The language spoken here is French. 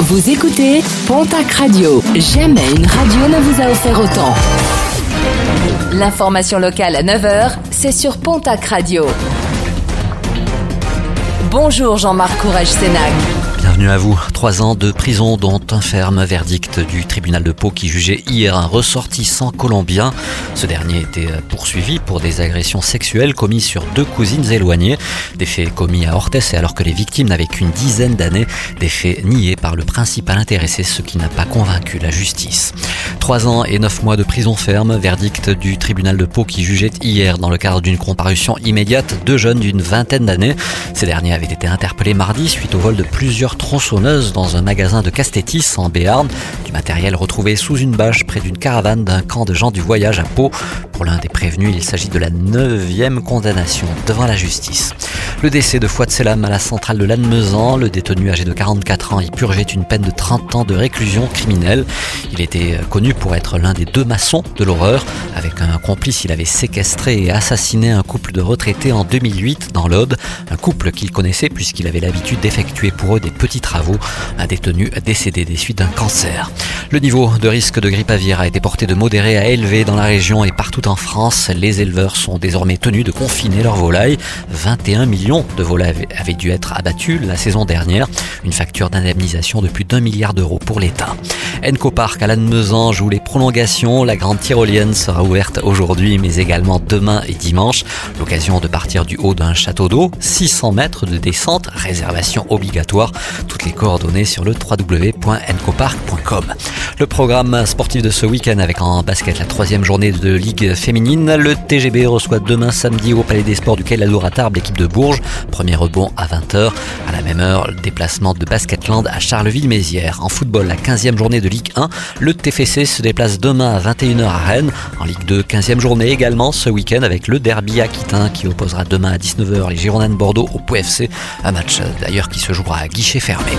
Vous écoutez Pontac Radio. Jamais une radio ne vous a offert autant. L'information locale à 9h, c'est sur Pontac Radio. Bonjour Jean-Marc Courage Sénac. Bienvenue à vous. Trois ans de prison dont un ferme verdict du tribunal de Pau qui jugeait hier un ressortissant colombien. Ce dernier était poursuivi pour des agressions sexuelles commises sur deux cousines éloignées. Des faits commis à Orthez et alors que les victimes n'avaient qu'une dizaine d'années. Des faits niés le principal intéressé, ce qui n'a pas convaincu la justice. Trois ans et neuf mois de prison ferme, verdict du tribunal de Pau qui jugeait hier dans le cadre d'une comparution immédiate deux jeunes d'une vingtaine d'années. Ces derniers avaient été interpellés mardi suite au vol de plusieurs tronçonneuses dans un magasin de Castétis en Béarn. Du matériel retrouvé sous une bâche près d'une caravane d'un camp de gens du voyage à Pau. Pour l'un des prévenus, il s'agit de la neuvième condamnation devant la justice. Le décès de Fouad Selam à la centrale de Lannemezan, le détenu âgé de 44 ans y purgeait une peine de 30 ans de réclusion criminelle. Il était connu pour être l'un des deux maçons de l'horreur. Avec un complice, il avait séquestré et assassiné un couple de retraités en 2008 dans l'Aude. Un couple qu'il connaissait puisqu'il avait l'habitude d'effectuer pour eux des petits travaux. Un détenu décédé des suites d'un cancer. Le niveau de risque de grippe aviaire a été porté de modéré à élevé dans la région et partout en France. Les éleveurs sont désormais tenus de confiner leurs volailles. 21 millions de volailles avaient dû être abattus la saison dernière. Une facture d'indemnisation de plus d'un milliard d'euros pour l'État. Enco à Lannemezan joue les La grande tyrolienne sera ouverte aujourd'hui, mais également demain et dimanche. L'occasion de partir du haut d'un château d'eau. 600 mètres de descente, réservation obligatoire. Toutes les coordonnées sur le www.encopark.com. Le programme sportif de ce week-end avec en basket la troisième journée de Ligue féminine. Le TGB reçoit demain samedi au Palais des Sports du Quai à Tarbes l'équipe de Bourges. Premier rebond à 20h. À la même heure, le déplacement de Basketland à Charleville-Mézières. En football, la 15e journée de Ligue 1. Le TFC se déplace demain à 21h à Rennes. En Ligue 2, 15e journée également ce week-end avec le derby aquitain qui opposera demain à 19h les Girondins de Bordeaux au PFC. Un match d'ailleurs qui se jouera à guichet fermé.